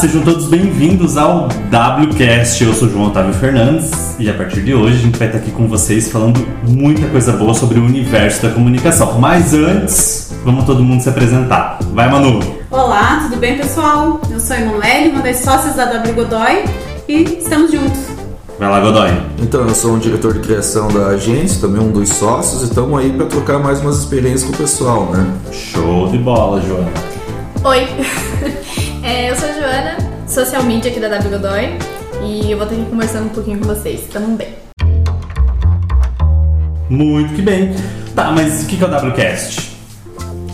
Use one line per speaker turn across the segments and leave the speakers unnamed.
sejam todos bem-vindos ao WCast. Eu sou João Otávio Fernandes e a partir de hoje a gente vai estar aqui com vocês falando muita coisa boa sobre o universo da comunicação. Mas antes, vamos todo mundo se apresentar. Vai, Manu!
Olá, tudo bem, pessoal? Eu sou a Emanuele, uma das sócias da W Godoy e estamos juntos.
Vai lá, Godoy.
Então, eu sou um diretor de criação da agência, também um dos sócios, e estamos aí para trocar mais umas experiências com o pessoal, né?
Show de bola, Joana.
Oi, social media aqui da W Godoy e eu vou estar aqui conversando um pouquinho com vocês. Tamo bem.
Muito que bem. Tá, mas o que é o WCast?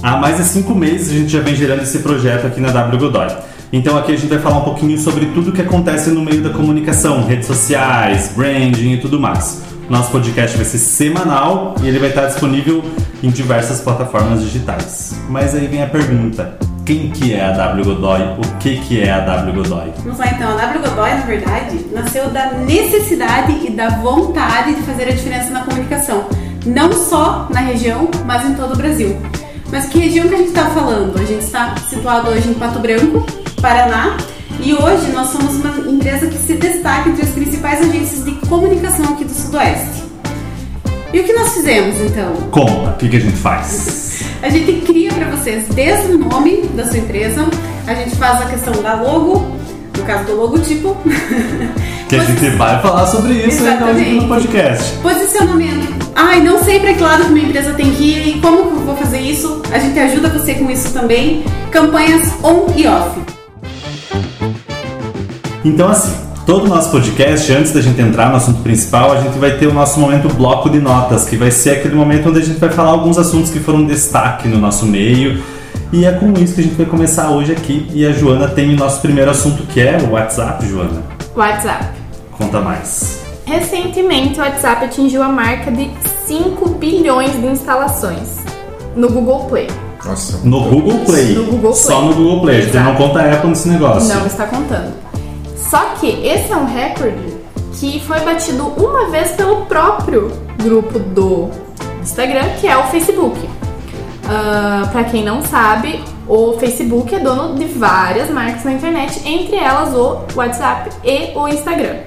Há mais de cinco meses a gente já vem gerando esse projeto aqui na W Godoy. Então aqui a gente vai falar um pouquinho sobre tudo que acontece no meio da comunicação, redes sociais, branding e tudo mais. Nosso podcast vai ser semanal e ele vai estar disponível em diversas plataformas digitais. Mas aí vem a pergunta: quem que é a W Godoy? O que que é a W Godoy?
Vamos lá então, a W Godoy, na verdade, nasceu da necessidade e da vontade de fazer a diferença na comunicação. Não só na região, mas em todo o Brasil. Mas que região que a gente está falando? A gente está situado hoje em Pato Branco, Paraná, e hoje nós somos uma empresa que se destaca entre as principais agências de comunicação aqui do Sudoeste. E o que nós fizemos então?
Conta, o que, que a gente faz?
A gente cria para vocês desde o nome da sua empresa, a gente faz a questão da logo, no caso do logotipo.
Que a gente vai falar sobre isso aqui no podcast.
Posicionamento. Ai, não sei para que lado que minha empresa tem que ir e como que eu vou fazer isso. A gente ajuda você com isso também. Campanhas on e off.
Então, assim, todo o nosso podcast, antes da gente entrar no assunto principal, a gente vai ter o nosso momento bloco de notas, que vai ser aquele momento onde a gente vai falar alguns assuntos que foram destaque no nosso meio. E é com isso que a gente vai começar hoje aqui. E a Joana tem o nosso primeiro assunto, que é o WhatsApp, Joana.
WhatsApp.
Conta mais.
Recentemente, o WhatsApp atingiu a marca de 5 bilhões de instalações no Google Play.
Nossa.
No Google Play.
No Google Play.
Só no Google Play. A gente não conta a Apple nesse negócio.
Não está contando. Só que esse é um recorde que foi batido uma vez pelo próprio grupo do Instagram, que é o Facebook. Ah, Pra quem não sabe, o Facebook é dono de várias marcas na internet, entre elas o WhatsApp e o Instagram.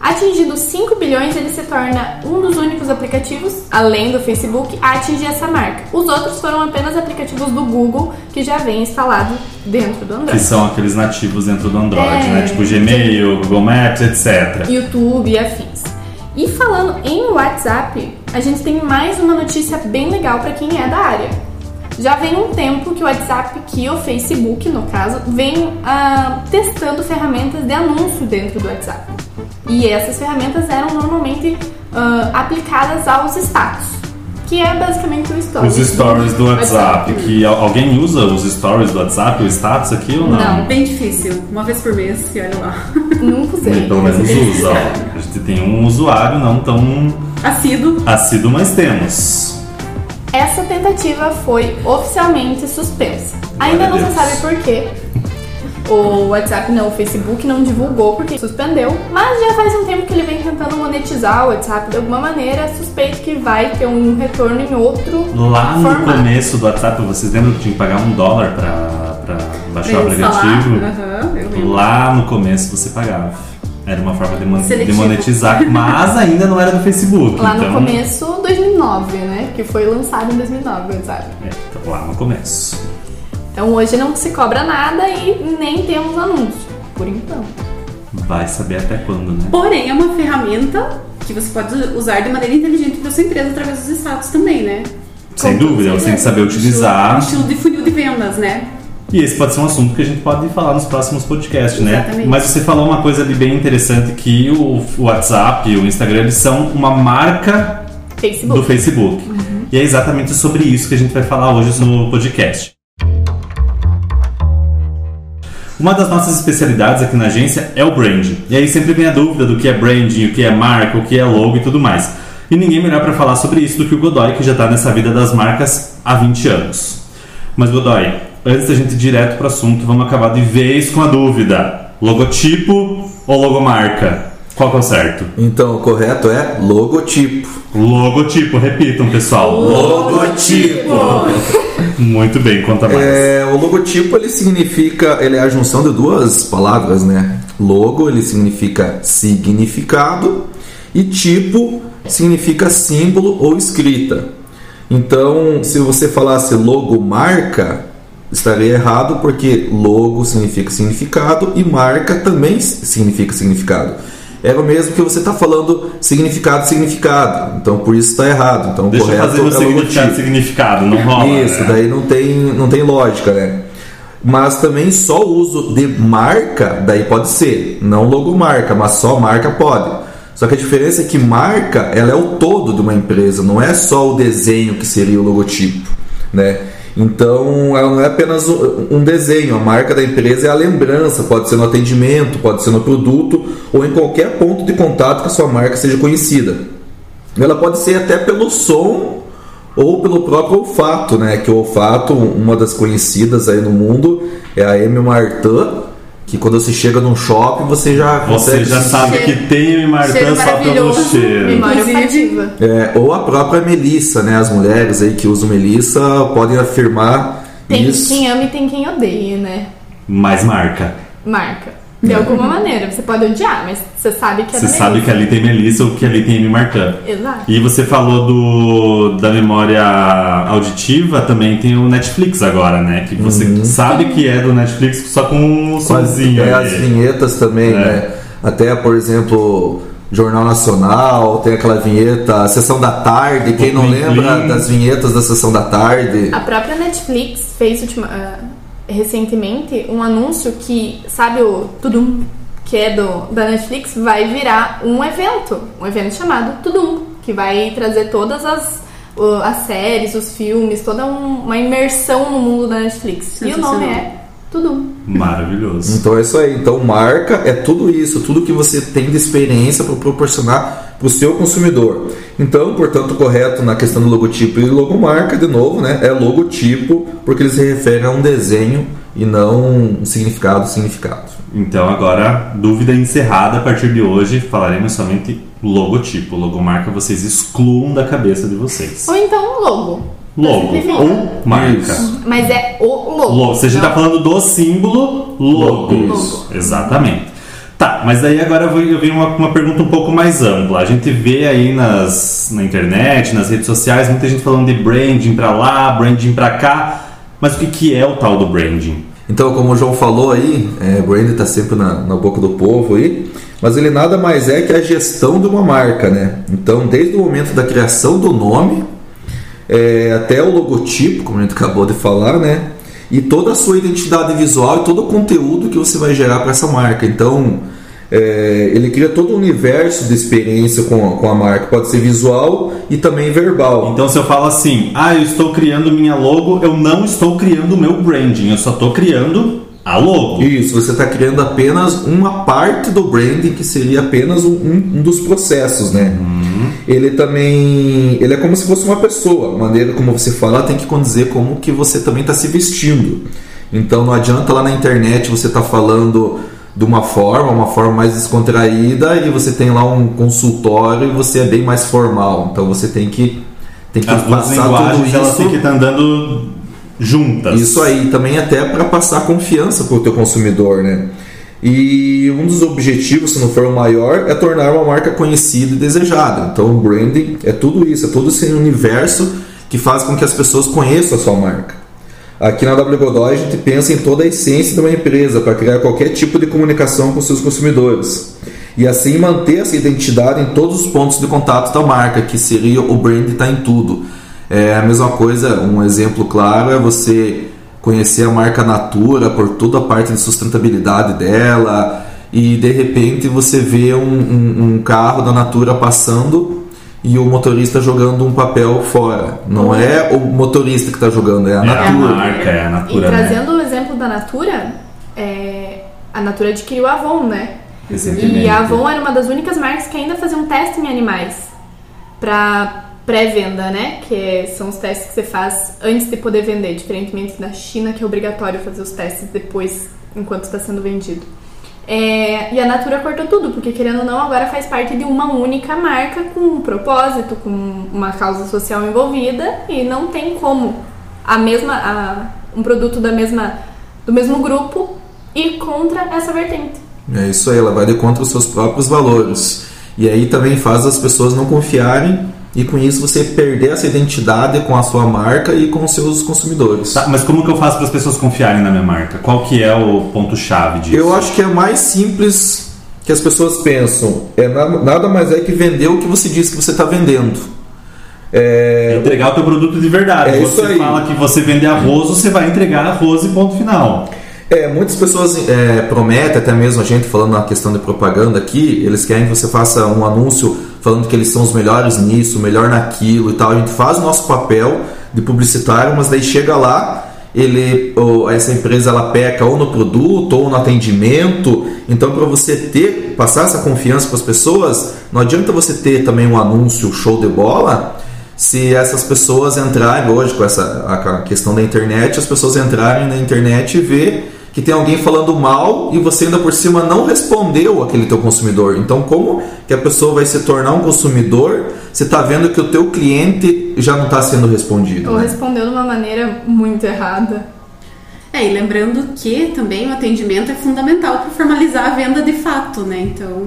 Atingido 5 bilhões, ele se torna um dos únicos aplicativos, além do Facebook, a atingir essa marca. Os outros foram apenas aplicativos do Google que já vem instalado dentro do Android.
Que são aqueles nativos dentro do Android,
É.
né? Tipo Gmail, Google Maps, etc.
YouTube e afins. E falando em WhatsApp, a gente tem mais uma notícia bem legal para quem é da área. Já vem um tempo que o WhatsApp, que o Facebook, no caso, vem ah, testando ferramentas de anúncio dentro do WhatsApp. E essas ferramentas eram normalmente ah, aplicadas aos status, que é basicamente o stories.
Os stories do WhatsApp, que al- alguém usa os stories do WhatsApp, o status aqui ou não?
Não.
Bem difícil, uma vez por mês, e olha lá.
Nunca usei.
Pelo menos usa, ó. A gente tem um usuário não tão
Assíduo.
assíduo, mas temos.
Essa tentativa foi oficialmente suspensa. Ainda não se sabe por quê. O WhatsApp não, o Facebook não divulgou porque suspendeu, mas já faz um tempo que ele vem tentando monetizar o WhatsApp de alguma maneira. Suspeito que vai ter um retorno em outro
Lá no
formato.
começo do WhatsApp, vocês lembram que tinha que pagar um dólar pra, pra baixar o
Pra instalar.
aplicativo?
Aham, eu lembro.
Lá no começo você pagava. Era uma forma de, mon- de monetizar, mas ainda não era do Facebook.
Lá
então,
no começo, 2009, né? Que foi lançado em 2009 o WhatsApp.
É, então, lá no começo.
Então hoje não se cobra nada e nem temos anúncio, por enquanto.
Vai saber até quando, né?
Porém, é uma ferramenta que você pode usar de maneira inteligente para sua empresa através dos status também, né?
Sem
Com
dúvida, você tem que saber
Um
utilizar.
estilo de funil de vendas, né?
E esse pode ser um assunto que a gente pode falar nos próximos podcasts, né?
Exatamente.
Mas você falou uma coisa ali bem interessante que o WhatsApp e o Instagram eles são uma marca
Facebook.
do Facebook. E é exatamente sobre isso que a gente vai falar hoje no podcast. Uma das nossas especialidades aqui na agência é o branding. E aí sempre vem a dúvida do que é branding, o que é marca, o que é logo e tudo mais. E ninguém melhor para falar sobre isso do que o Godoy, que já está nessa vida das marcas há 20 anos. Mas Godoy, antes da gente ir direto para o assunto, vamos acabar de vez com a dúvida: logotipo ou logomarca? Qual que é o certo?
Então, o correto é logotipo.
Logotipo, repitam, pessoal.
Logotipo.
Muito bem, conta mais.
É, o logotipo ele significa, ele é a junção de duas palavras, né? Logo ele significa significado e tipo significa símbolo ou escrita. Então, se você falasse logomarca, estaria errado porque logo significa significado e marca também significa significado. É o mesmo que você está falando significado, significado. Então por isso está errado. Então
Deixa
correto
fazer
é
significado,
logotipo.
significado, não rola.
Isso,
né?
daí não tem, não tem lógica, né? Mas também só o uso de marca, daí pode ser. Não logomarca, mas só marca pode. Só que a diferença é que marca, ela é o todo de uma empresa, não é só o desenho que seria o logotipo, né? Então, ela não é apenas um desenho, a marca da empresa é a lembrança, pode ser no atendimento, pode ser no produto ou em qualquer ponto de contato que a sua marca seja conhecida. Ela pode ser até pelo som ou pelo próprio olfato, né? Que o olfato, uma das conhecidas aí no mundo, é a Amy Martin, que quando você chega num shopping você já
Você
consegue
já sabe que tem o Martã
Cheiro
só pelo cheiro.
Memória.
É, ou a própria Melissa, né? As mulheres aí que usam Melissa podem afirmar
Tem
isso.
quem ama e tem quem odeia, né?
Mais marca.
Marca. De alguma maneira. Você pode odiar, mas você sabe que é
Você
da
sabe que ali tem Melissa ou que ali tem M Martã.
Exato.
E você falou do, da memória auditiva, também tem o Netflix agora, né? Que você
Uhum.
sabe que é do Netflix só com o sozinho.
É, as vinhetas também,
É.
né? Até, por exemplo, Jornal Nacional, tem aquela vinheta Sessão da Tarde. Quem não
Plim,
lembra
plim.
das vinhetas da Sessão da Tarde?
A própria Netflix fez ultima- ah, recentemente um anúncio que, sabe o Tudum, que é do, da Netflix, vai virar um evento. Um evento chamado Tudum, que vai trazer todas as, as séries, os filmes, toda um- uma imersão no mundo da Netflix. E o nome é Tudum.
Maravilhoso.
Então é isso aí. Então marca é tudo isso, tudo que você tem de experiência para proporcionar para o seu consumidor. Então, portanto, correto na questão do logotipo e logomarca, de novo, né? É logotipo porque ele se refere a um desenho e não um significado, significado.
Então agora, dúvida encerrada, a partir de hoje falaremos somente logotipo. Logomarca vocês excluam da cabeça de vocês.
Ou então logo.
Logo ou marca.
Isso.
Mas é o logo.
Logo. Se a gente
Não.
tá falando do símbolo, logo.
Logo.
Exatamente. Tá, mas daí agora eu venho uma, uma pergunta um pouco mais ampla. A gente vê aí nas, na internet, nas redes sociais, muita gente falando de branding pra lá, branding pra cá. Mas o que, que é o tal do branding?
Então, como o João falou aí, é, brand está sempre na, na boca do povo aí, mas ele nada mais é que a gestão de uma marca, né? Então, desde o momento da criação do nome é, até o logotipo, como a gente acabou de falar, né? E toda a sua identidade visual e todo o conteúdo que você vai gerar para essa marca. Então, é, ele cria todo o universo de experiência com, com a marca. Pode ser visual e também verbal.
Então se eu falo assim, ah, eu estou criando minha logo, eu não estou criando o meu branding, eu só estou criando a logo.
Isso, você está criando apenas uma parte do branding que seria apenas um, um- um dos processos, né? Ele também, ele é como se fosse uma pessoa. A maneira como você fala tem que condizer como que você também está se vestindo. Então não adianta lá na internet você estar falando de uma forma, uma forma mais descontraída e você tem lá um consultório e você é bem mais formal. Então você tem que tem que
As
passar tudo
linguagens elas
isso
têm que estar andando juntas.
isso aí também até para passar confiança para o teu consumidor, né? E um dos objetivos, se não for o maior, é tornar uma marca conhecida e desejada. Então, o branding é tudo isso, é todo esse universo que faz com que as pessoas conheçam a sua marca. Aqui na W Godoy a gente pensa em toda a essência de uma empresa para criar qualquer tipo de comunicação com seus consumidores. E assim manter essa identidade em todos os pontos de contato da marca, que seria o brand está em tudo. É a mesma coisa, um exemplo claro é você conhecer a marca Natura por toda a parte de sustentabilidade dela e de repente você vê um, um- um carro da Natura passando e o motorista jogando um papel fora. Não é o motorista que está jogando, é a
É a
Natura.
marca, é a
E
Natura, né?
trazendo o exemplo da Natura, é, a Natura adquiriu a Avon, né? E a Avon era uma das únicas marcas que ainda fazia um teste em animais para pré-venda, né? Que são os testes que você faz antes de poder vender, diferentemente da China, que é obrigatório fazer os testes depois, enquanto está sendo vendido. É, e a Natura cortou tudo, porque querendo ou não, agora faz parte de uma única marca com um propósito, com uma causa social envolvida e não tem como a mesma a, um produto da mesma do mesmo grupo ir contra essa vertente.
É isso aí, ela vai de contra os seus próprios valores. E aí também faz as pessoas não confiarem e com isso você perder essa identidade com a sua marca e com os seus consumidores.
Tá, mas como que eu faço para as pessoas confiarem na minha marca? Qual que é o ponto chave disso?
Eu acho que é mais simples que as pessoas pensam. É nada mais é que vender o que você diz que você está vendendo.
É... Entregar o teu produto de verdade. É você fala que você vende arroz, você vai entregar arroz e ponto final.
É, muitas pessoas é, prometem, até mesmo a gente falando na questão de propaganda aqui, eles querem que você faça um anúncio falando que eles são os melhores nisso, melhor naquilo e tal. A gente faz o nosso papel de publicitário, mas daí chega lá, ele, essa empresa ela peca ou no produto ou no atendimento. Então, para você ter, passar essa confiança para as pessoas, não adianta você ter também um anúncio show de bola se essas pessoas entrarem hoje com essa a questão da internet, as pessoas entrarem na internet e ver que tem alguém falando mal e você ainda por cima não respondeu aquele teu consumidor. Então, como que a pessoa vai se tornar um consumidor se está vendo que o teu cliente já não está sendo respondido?
Ou
né?
respondeu de uma maneira muito errada.
É, e lembrando que também o atendimento é fundamental para formalizar a venda de fato, né? Então,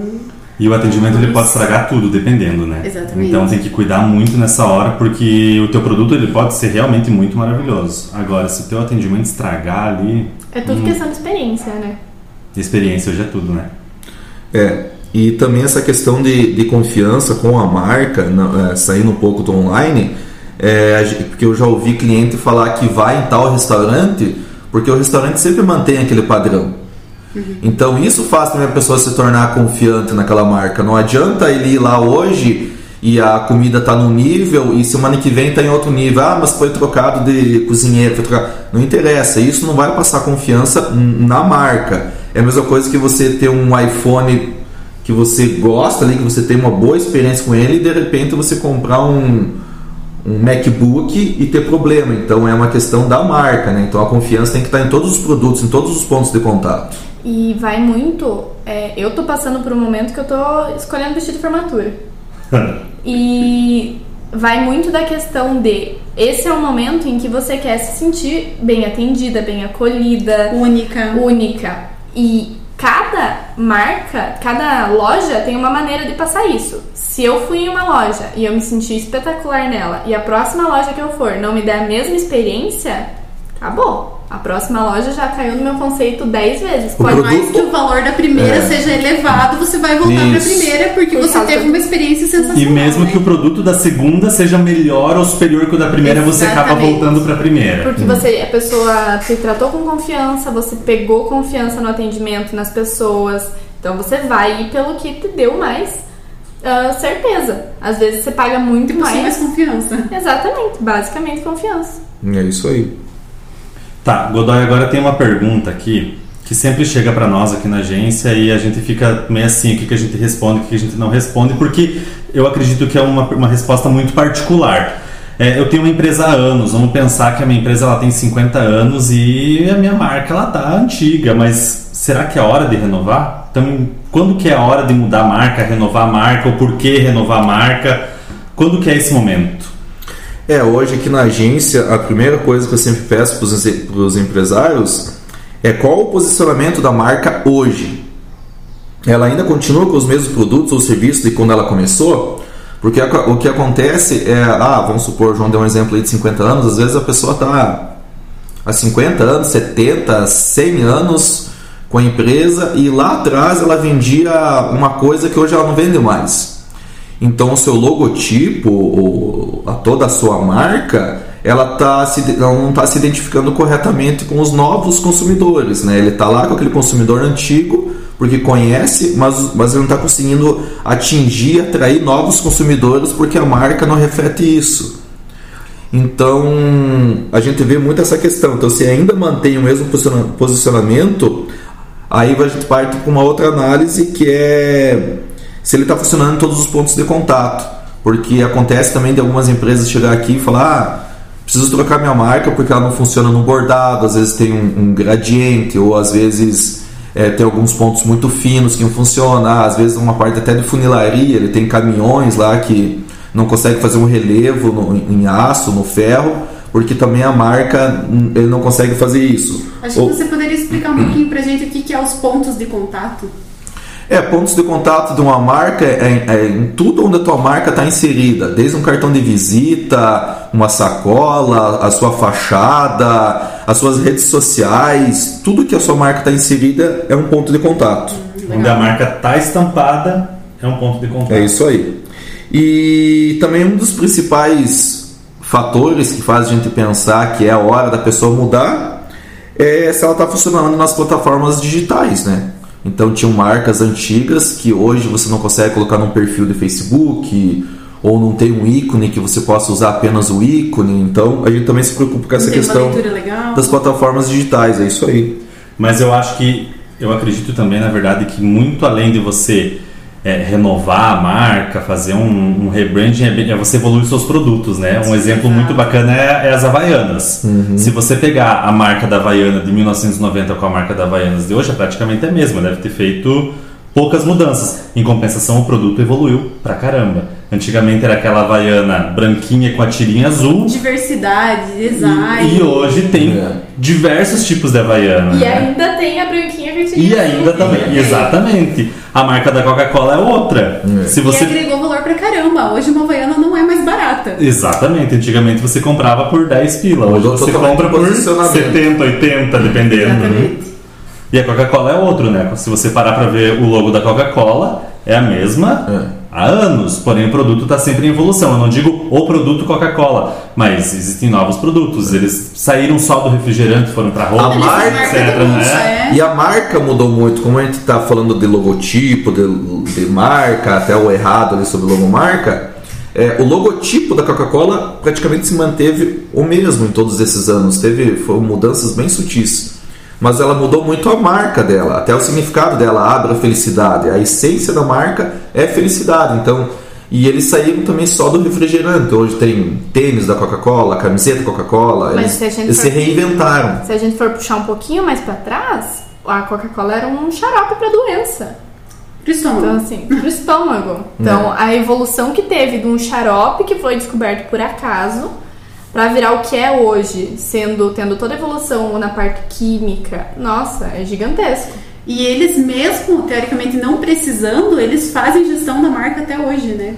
e o atendimento ele pode estragar tudo, dependendo, né?
Exatamente.
Então tem que cuidar muito nessa hora, porque o teu produto ele pode ser realmente muito maravilhoso. Agora, se o teu atendimento estragar ali...
É tudo hum, questão de experiência, né?
Experiência hoje é tudo, né?
É, e também essa questão de, de confiança com a marca, é, saindo um pouco do online, é, porque eu já ouvi cliente falar que vai em tal restaurante, porque o restaurante sempre mantém aquele padrão. Uhum. Então isso faz também a pessoa se tornar confiante naquela marca. Não adianta ele ir lá hoje e a comida está num nível e semana que vem está em outro nível. Ah, mas foi trocado de cozinheiro, foi trocado. Não interessa, isso não vai passar confiança na marca. É a mesma coisa que você ter um iPhone que você gosta ali, que você tem uma boa experiência com ele e de repente você comprar um, um MacBook e ter problema. Então é uma questão da marca, né? Então a confiança tem que estar em todos os produtos, em todos os pontos de contato.
E vai muito. É, eu tô passando por um momento que eu tô escolhendo vestido de formatura. e vai muito da questão de esse é um momento em que você quer se sentir bem atendida, bem acolhida,
única.
Única. E cada marca, cada loja tem uma maneira de passar isso. Se eu fui em uma loja e eu me senti espetacular nela e a próxima loja que eu for não me der a mesma experiência, acabou. A próxima loja já caiu no meu conceito 10 vezes.
Por produto... mais que o valor da primeira é. seja elevado, você vai voltar para a primeira porque Por você teve uma experiência sensacional.
E mesmo né? que o produto da segunda seja melhor ou superior que o da primeira, Exatamente. você acaba voltando para a primeira.
Porque hum. você, a pessoa te tratou com confiança, você pegou confiança no atendimento, nas pessoas. Então você vai ir pelo que te deu mais uh, certeza. Às vezes você paga muito
tipo
mais.
mais confiança.
Exatamente, basicamente confiança.
É isso aí.
Tá, Godoy, agora tem uma pergunta aqui que sempre chega para nós aqui na agência e a gente fica meio assim, o que, que a gente responde, o que a gente não responde, porque eu acredito que é uma, uma resposta muito particular. É, eu tenho uma empresa há anos, vamos pensar que a minha empresa ela tem 50 anos e a minha marca ela tá antiga, mas será que é hora de renovar? Então, quando que é a hora de mudar a marca, renovar a marca, ou por que renovar a marca? Quando que é esse momento?
É, hoje aqui na agência, a primeira coisa que eu sempre peço para os empresários é qual o posicionamento da marca hoje. Ela ainda continua com os mesmos produtos ou serviços de quando ela começou? Porque o que acontece é, ah, vamos supor, João deu um exemplo aí de 50 anos, às vezes a pessoa está há 50 anos, 70, 100 anos com a empresa e lá atrás ela vendia uma coisa que hoje ela não vende mais. Então o seu logotipo, a toda a sua marca, ela, tá se, não está se identificando corretamente com os novos consumidores. Né? Ele está lá com aquele consumidor antigo, porque conhece, mas, mas ele não está conseguindo atingir, atrair novos consumidores, porque a marca não reflete isso. Então a gente vê muito essa questão. Então, se ainda mantém o mesmo posicionamento, aí a gente parte para uma outra análise que é se ele está funcionando em todos os pontos de contato. Porque acontece também de algumas empresas chegar aqui e falar: ah, preciso trocar minha marca porque ela não funciona no bordado, às vezes tem um, um gradiente, ou às vezes é, tem alguns pontos muito finos que não funcionam. Ah, às vezes uma parte até de funilaria, ele tem caminhões lá que não consegue fazer um relevo no, em aço, no ferro, porque também a marca hum, ele não consegue fazer isso.
Acho
Ou-
que você poderia explicar um pouquinho pra gente o que, que é os pontos de contato.
É, pontos de contato de uma marca é, é em tudo onde a tua marca está inserida, desde um cartão de visita, uma sacola, a sua fachada, as suas redes sociais, tudo que a sua marca está inserida é um ponto de contato.
Onde a marca tá estampada, é um ponto de contato.
É isso aí. E também um dos principais fatores que faz a gente pensar que é a hora da pessoa mudar é se ela está funcionando nas plataformas digitais, né? Então tinham marcas antigas que hoje você não consegue colocar num perfil de Facebook ou não tem um ícone que você possa usar apenas o ícone. Então a gente também se preocupa com essa questão das plataformas digitais, é isso aí.
Mas eu acho que, eu acredito também, na verdade, que muito além de você é, renovar a marca, fazer um, um rebranding, é, é você evoluir seus produtos, né? Um exemplo muito bacana é, é as Havaianas. Se você pegar a marca da Havaiana de 1990 com a marca da Havaianas de hoje, é praticamente a mesma, deve ter feito poucas mudanças. Em compensação, o produto evoluiu pra caramba. Antigamente era aquela Havaiana branquinha com a tirinha azul.
Diversidade, design.
E, e hoje tem
É.
diversos tipos de Havaiana.
E
né?
ainda tem a branquinha que eu tinha.
E ainda também, exatamente. A marca da Coca-Cola é outra. Se
E
você
agregou valor pra caramba. Hoje uma Havaiana não é mais barata.
Exatamente, antigamente você comprava por 10 pila, hoje
Mudou
você compra por
posicionamento.
70, 80, dependendo.
Exatamente.
E a Coca-Cola é outro, né? Se você parar pra ver o logo da Coca-Cola, é a mesma
É.
há anos, porém o produto está sempre em evolução. Eu não digo o produto Coca-Cola, mas existem novos produtos. Eles saíram só do refrigerante, foram pra roupa,
A marca,
etc.
luxo,
Né?
é.
E a marca mudou muito, como a gente está falando de logotipo, de, de marca, até o errado ali sobre logomarca. É, o logotipo da Coca-Cola praticamente se manteve o mesmo em todos esses anos. Teve foram mudanças bem sutis. Mas ela mudou muito a marca dela, até o significado dela, abre a felicidade. A essência da marca é felicidade. Então, e eles saíram também só do refrigerante. Hoje tem tênis da Coca-Cola, camiseta Coca-Cola.
Mas
Eles,
se a gente
eles se
for-
reinventaram.
Se a gente for puxar um pouquinho mais pra trás, a Coca-Cola era um xarope pra doença.
Pro estômago.
Então, assim, pro estômago. Então, a evolução que teve de um xarope que foi descoberto por acaso pra virar o que é hoje, sendo tendo toda a evolução na parte química, nossa, é gigantesco.
E eles mesmo, teoricamente, não precisando, eles fazem gestão da marca até hoje, né?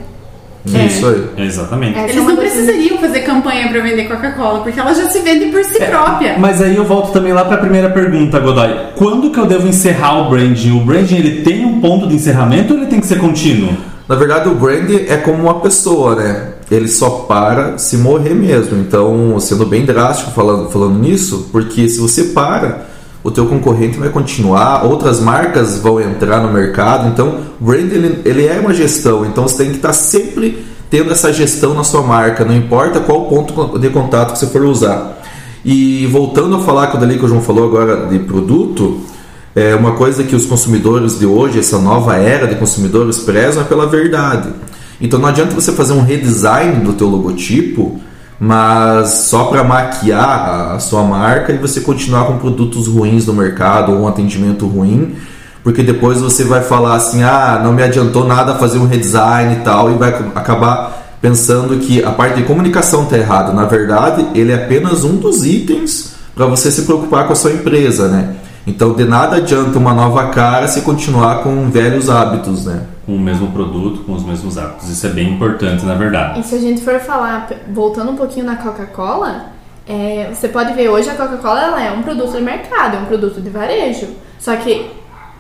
É.
Isso aí.
Exatamente.
É. Essa
Eles não precisariam fazer campanha pra vender Coca-Cola, porque ela já se vende por si própria.
Mas aí eu volto também lá para a primeira pergunta, Godoy. Quando que eu devo encerrar o branding? O branding ele tem um ponto de encerramento ou ele tem que ser contínuo?
Na verdade, o brand é como uma pessoa, né? Ele só para se morrer mesmo. Então, sendo bem drástico falando, falando nisso, porque se você para, o teu concorrente vai continuar, outras marcas vão entrar no mercado. Então, o brand ele, ele é uma gestão. Então, você tem que estar sempre tendo essa gestão na sua marca, não importa qual ponto de contato que você for usar. E voltando a falar com o dali que o João falou agora de produto, é uma coisa que os consumidores de hoje, essa nova era de consumidores, prezam é pela verdade. Então não adianta você fazer um redesign do teu logotipo, mas só para maquiar a- sua marca e você continuar com produtos ruins no mercado ou um atendimento ruim, porque depois você vai falar assim, ah, não me adiantou nada fazer um redesign e tal, e vai acabar pensando que a parte de comunicação está errada. Na verdade, ele é apenas um dos itens para você se preocupar com a sua empresa, né? Então, de nada adianta uma nova cara se continuar com velhos hábitos, né?
Com o mesmo produto, com os mesmos hábitos. Isso é bem importante, na verdade.
E se a gente for falar, voltando um pouquinho na Coca-Cola, é, você pode ver hoje a Coca-Cola é um produto de mercado, é um produto de varejo. Só que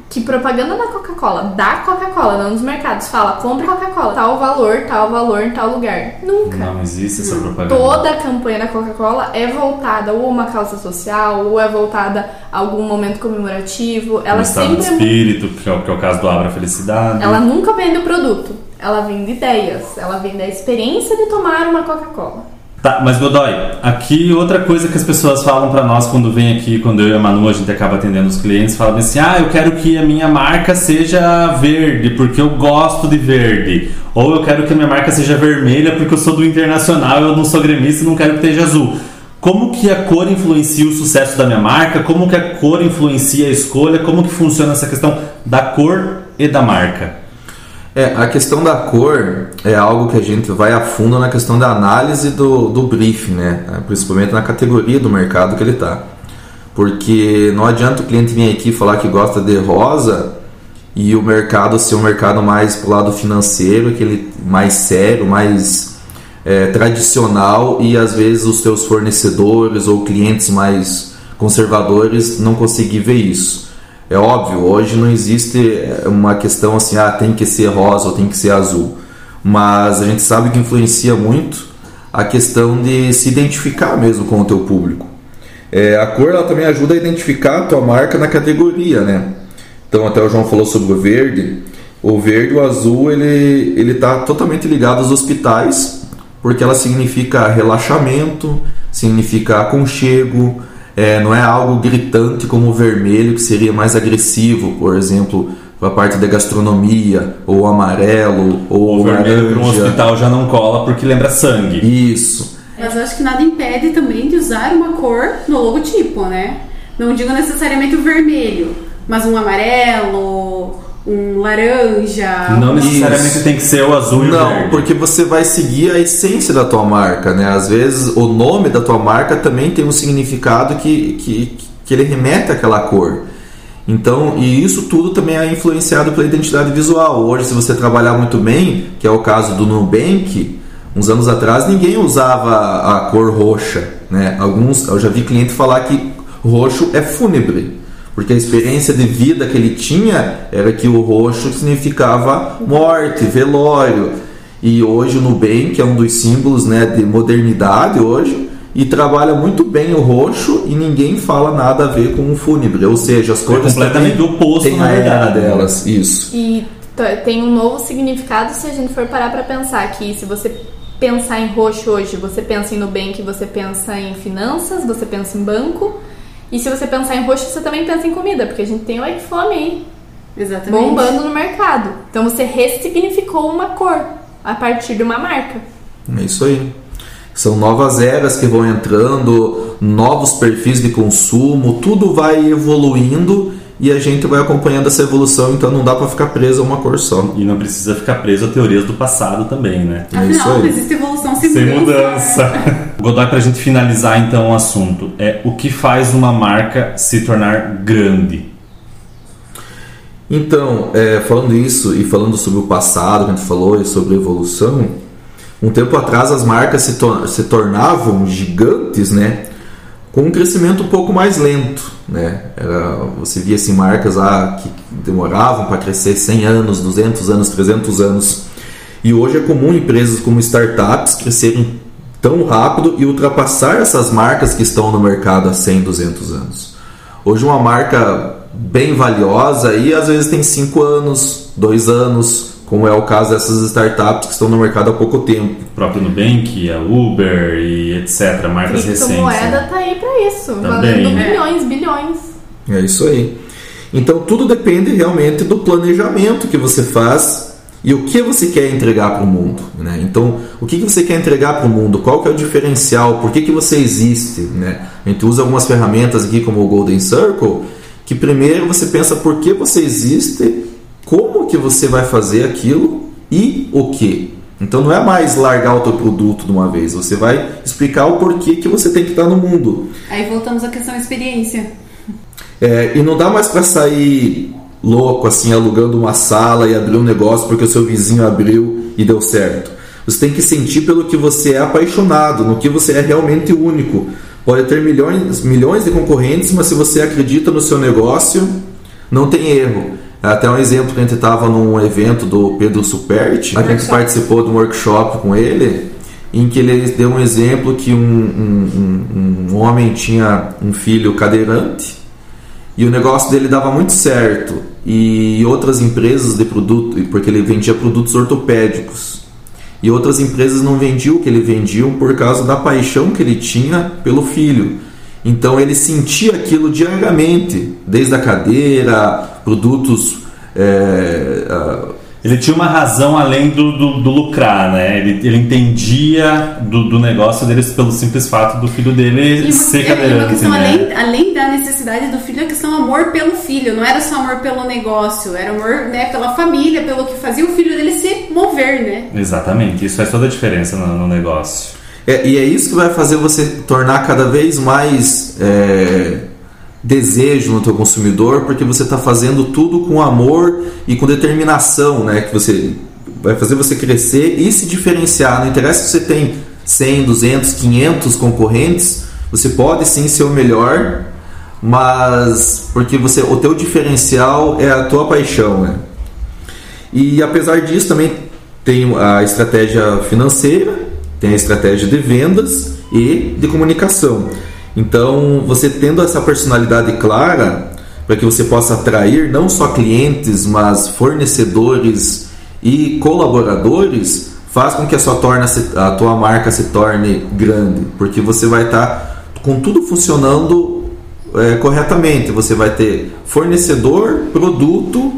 que propaganda da Coca-Cola, da Coca-Cola, não dos mercados, fala compre Coca-Cola, tal valor, tal valor em tal lugar. Nunca.
Não existe essa propaganda.
Toda a campanha da Coca-Cola é voltada ou a uma causa social, ou é voltada a algum momento comemorativo.
Um
Ela
de
sempre
espírito, que é, o, que é o caso do Abra Felicidade.
ela nunca vende o produto, ela vende ideias, ela vende a experiência de tomar uma Coca-Cola.
Tá, mas Godoy, aqui outra coisa que as pessoas falam pra nós quando vem aqui, quando eu e a Manu a gente acaba atendendo os clientes, falam assim: "Ah, eu quero que a minha marca seja verde, porque eu gosto de verde". Ou eu quero que a minha marca seja vermelha porque eu sou do internacional, eu não sou gremista e não quero que esteja azul. Como que a cor influencia o sucesso da minha marca? Como que a cor influencia a escolha? Como que funciona essa questão da cor e da marca?
É, a questão da cor é algo que a gente vai a fundo na questão da análise do, do briefing, né? Principalmente na categoria do mercado que ele está. Porque não adianta o cliente vir aqui falar que gosta de rosa e o mercado ser um mercado mais pro lado financeiro, aquele mais sério, mais é, tradicional e às vezes os seus fornecedores ou clientes mais conservadores não conseguir ver isso. É óbvio, hoje não existe é, uma questão assim, ah, tem que ser rosa ou tem que ser azul. Mas a gente sabe que influencia muito a questão de se identificar mesmo com o teu público. É, a cor ela também ajuda a identificar a tua marca na categoria, né? Então até o João falou sobre o verde. O verde o azul ele ele está totalmente ligado aos hospitais porque ela significa relaxamento, significa aconchego, é, não é algo gritante como o vermelho, que seria mais agressivo, por exemplo, para a parte da gastronomia, ou amarelo, ou
o vermelho para um hospital já não cola porque lembra sangue.
Isso.
Mas eu acho que nada impede também de usar uma cor no logotipo, né? Não digo necessariamente o vermelho, mas um amarelo, um laranja.
Não necessariamente Isso. tem que ser o azul e
Não,
o verde.
porque você vai seguir a essência da tua marca, né? Às vezes o nome da tua marca também tem um significado que, que, que ele remete àquela cor. Então, e isso tudo também é influenciado pela identidade visual. Hoje, se você trabalhar muito bem, que é o caso do Nubank, uns anos atrás ninguém usava a cor roxa, né? Alguns, eu já vi cliente falar que roxo é fúnebre porque a experiência de vida que ele tinha era que o roxo significava morte, velório. E hoje o Nubank é um dos símbolos né, de modernidade hoje e trabalha muito bem o roxo e ninguém fala nada a ver com o fúnebre, ou seja, as cores
é completamente oposto
tem
na verdade
né? delas, isso.
E tem um novo significado se a gente for parar para pensar que se você pensar em roxo hoje, você pensa em Nubank, você pensa em finanças, você pensa em banco. E se você pensar em roxo, você também pensa em comida, porque a gente tem o iPhone aí.
Exatamente.
Bombando no mercado. Então você ressignificou uma cor a partir de uma marca.
É isso aí. São novas eras que vão entrando, novos perfis de consumo, tudo vai evoluindo e a gente vai acompanhando essa evolução, então não dá para ficar preso a uma cor só.
E não precisa ficar preso a teorias do passado também, né?
Afinal,
É isso aí.
não existe evolução sem,
Sem mudança. Godoy, pra gente finalizar então o assunto, é o que faz uma marca se tornar grande?
Então, é, falando isso e falando sobre o passado que a gente falou e sobre a evolução, um tempo atrás as marcas se, tor se tornavam gigantes, né? Com um crescimento um pouco mais lento, né? Era, você via assim, marcas ah, que demoravam para crescer 100 anos, 200 anos, 300 anos. E hoje é comum empresas como startups crescerem tão rápido e ultrapassar essas marcas que estão no mercado há 100, 200 anos. Hoje uma marca bem valiosa e às vezes tem 5 anos, 2 anos, como é o caso dessas startups que estão no mercado há pouco tempo.
O próprio Nubank, a Uber e etc, marcas recentes.
Criptomoeda
né?
tá aí para isso,
Também.
valendo
É.
bilhões, bilhões.
É isso aí. Então tudo depende realmente do planejamento que você faz e o que você quer entregar para o mundo. Né? Então, o que que você quer entregar para o mundo? Qual que é o diferencial? Por que, que você existe? Né? A gente usa algumas ferramentas aqui como o Golden Circle, que primeiro você pensa por que você existe, como que você vai fazer aquilo e o que. Então não é mais largar o teu produto de uma vez, você vai explicar o porquê que você tem que estar no mundo.
Aí voltamos à questão experiência.
É, e não dá mais para sair louco assim, alugando uma sala e abrir um negócio porque o seu vizinho abriu e deu certo. Você tem que sentir pelo que você é apaixonado, no que você é realmente único. Pode ter milhões, milhões de concorrentes, mas se você acredita no seu negócio, não tem erro. Até um exemplo que a gente estava num evento do Pedro Superti, a gente participou de um workshop com ele, em que ele deu um exemplo que um, um, um, um homem tinha um filho cadeirante e o negócio dele dava muito certo. E outras empresas de produto porque ele vendia produtos ortopédicos. E outras empresas não vendiam o que ele vendiam por causa da paixão que ele tinha pelo filho. Então ele sentia aquilo diariamente desde a cadeira produtos é,
Ele tinha uma razão além do, do, do lucrar, né? Ele, ele entendia do, do negócio deles pelo simples fato do filho dele
E
ser cadeirante,
questão,
né?
além, além da necessidade do filho, é a questão amor pelo filho. Não era só amor pelo negócio, era amor né, pela família, pelo que fazia o filho dele se mover, né?
Exatamente, isso faz toda a diferença no, no negócio.
É, e é isso que vai fazer você tornar cada vez mais é, desejo no teu consumidor, porque você está fazendo tudo com amor e com determinação, né? Que você vai fazer você crescer e se diferenciar. Não interessa se você tem 100, 200, 500 concorrentes, você pode sim ser o melhor, mas porque você o teu diferencial é a tua paixão, né? E apesar disso também tem a estratégia financeira, tem a estratégia de vendas e de comunicação. Então, você tendo essa personalidade clara, para que você possa atrair não só clientes, mas fornecedores e colaboradores, faz com que a sua, torna, a marca se torne grande, porque você vai estar com tudo funcionando é, corretamente. Você vai ter fornecedor, produto,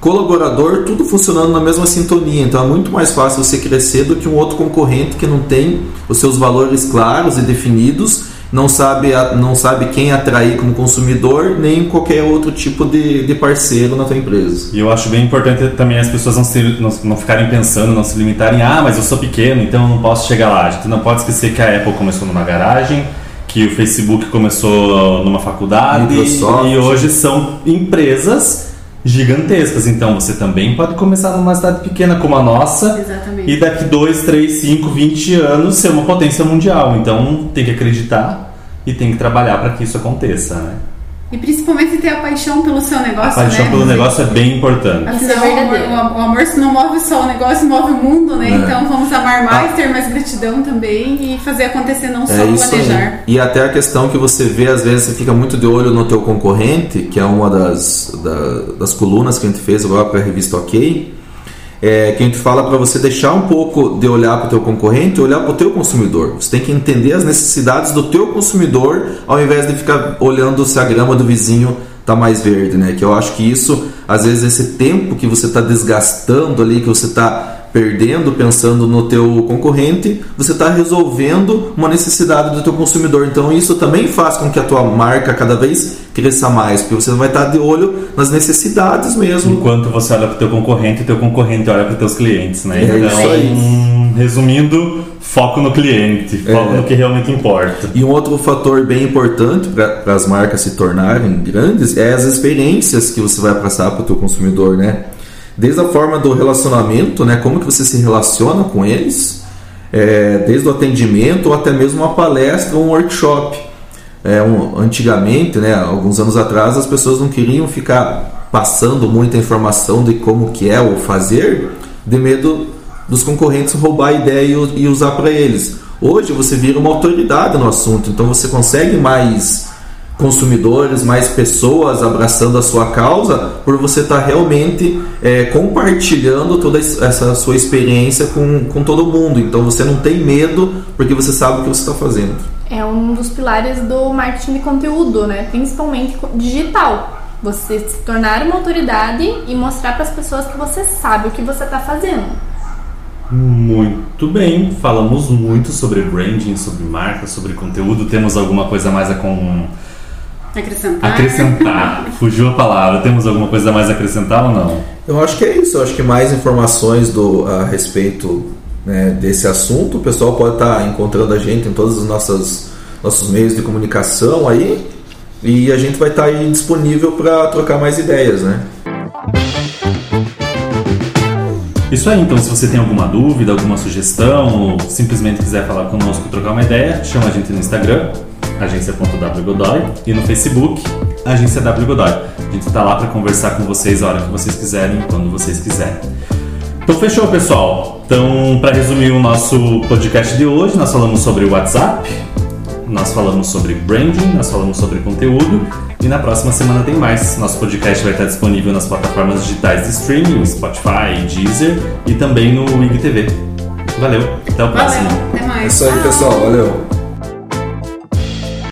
colaborador, tudo funcionando na mesma sintonia. Então é muito mais fácil você crescer do que um outro concorrente que não tem os seus valores claros e definidos, não sabe, não sabe quem atrair como consumidor, nem qualquer outro tipo de, de parceiro na tua empresa.
E eu acho bem importante também as pessoas não, se, não, não ficarem pensando, não se limitarem, ah, mas eu sou pequeno, então eu não posso chegar lá. A gente não pode esquecer que a Apple começou numa garagem, que o Facebook começou numa faculdade
Microsoft.
e hoje são empresas gigantescas. Então você também pode começar numa cidade pequena como a nossa
Exatamente.
e daqui 2, 3, 5, 20 anos ser uma potência mundial. Então tem que acreditar e tem que trabalhar para que isso aconteça. Né?
E principalmente ter a paixão pelo seu negócio,
A paixão
né?
pelo negócio é bem importante.
Isso é
o amor,
verdadeiro.
o am- o amor se não move só o negócio, move o mundo, né?
É.
Então vamos amar mais, ter mais gratidão também e fazer acontecer, não só
É aí.
planejar.
E até a questão que você vê, às vezes você fica muito de olho no teu concorrente, que é uma das, da- das colunas que a gente fez agora para a revista OK, é, que a gente fala para você deixar um pouco de olhar para o teu concorrente olhar para o teu consumidor. Você tem que entender as necessidades do teu consumidor ao invés de ficar olhando se a grama do vizinho tá mais verde, né? Que eu acho que isso, às vezes, esse tempo que você está desgastando ali, que você está perdendo pensando no teu concorrente, você está resolvendo uma necessidade do teu consumidor. Então isso também faz com que a tua marca cada vez cresça mais, porque você vai estar de olho nas necessidades mesmo.
Enquanto você olha para o teu concorrente, o teu concorrente olha para os teus clientes, né?
É
então,
isso aí.
resumindo, foco no cliente, foco
É.
no que realmente importa.
E um outro fator bem importante para as marcas se tornarem grandes é as experiências que você vai passar para o teu consumidor, né? Desde a forma do relacionamento, né? Como que você se relaciona com eles, é, desde o atendimento ou até mesmo uma palestra ou um workshop. É, um- antigamente, né, alguns anos atrás, as pessoas não queriam ficar passando muita informação de como que é o fazer, de medo dos concorrentes roubar a ideia e, e usar para eles. Hoje você vira uma autoridade no assunto, então você consegue mais consumidores, mais pessoas abraçando a sua causa por você estar realmente é, compartilhando toda es- essa sua experiência com, com todo mundo. Então você não tem medo porque você sabe o que você está fazendo.
É um dos pilares do marketing de conteúdo, né? Principalmente digital. Você se tornar uma autoridade e mostrar para as pessoas que você sabe o que você está fazendo.
Muito bem, falamos muito sobre branding, sobre marca, sobre conteúdo. Temos alguma coisa mais a com...
Acrescentar.
acrescentar? Fugiu a palavra. Temos alguma coisa mais a acrescentar ou não?
Eu acho que é isso. Eu acho que mais informações do, a respeito né, desse assunto, o pessoal pode estar encontrando a gente em todos os nossos, nossos meios de comunicação aí. E a gente vai estar aí disponível para trocar mais ideias, né?
Isso aí, então se você tem alguma dúvida, alguma sugestão, ou simplesmente quiser falar conosco, trocar uma ideia, chama a gente no Instagram, agência.wgodoy, e no Facebook, agência W Godoy. A gente está lá para conversar com vocês a hora que vocês quiserem, quando vocês quiserem. Então fechou, pessoal. Então, para resumir o nosso podcast de hoje, nós falamos sobre WhatsApp, nós falamos sobre branding, nós falamos sobre conteúdo e na próxima semana tem mais. Nosso podcast vai estar disponível nas plataformas digitais de streaming, Spotify, Deezer e também no IGTV. Valeu, até o próximo.
Valeu, até mais.
É isso aí, pessoal. Valeu.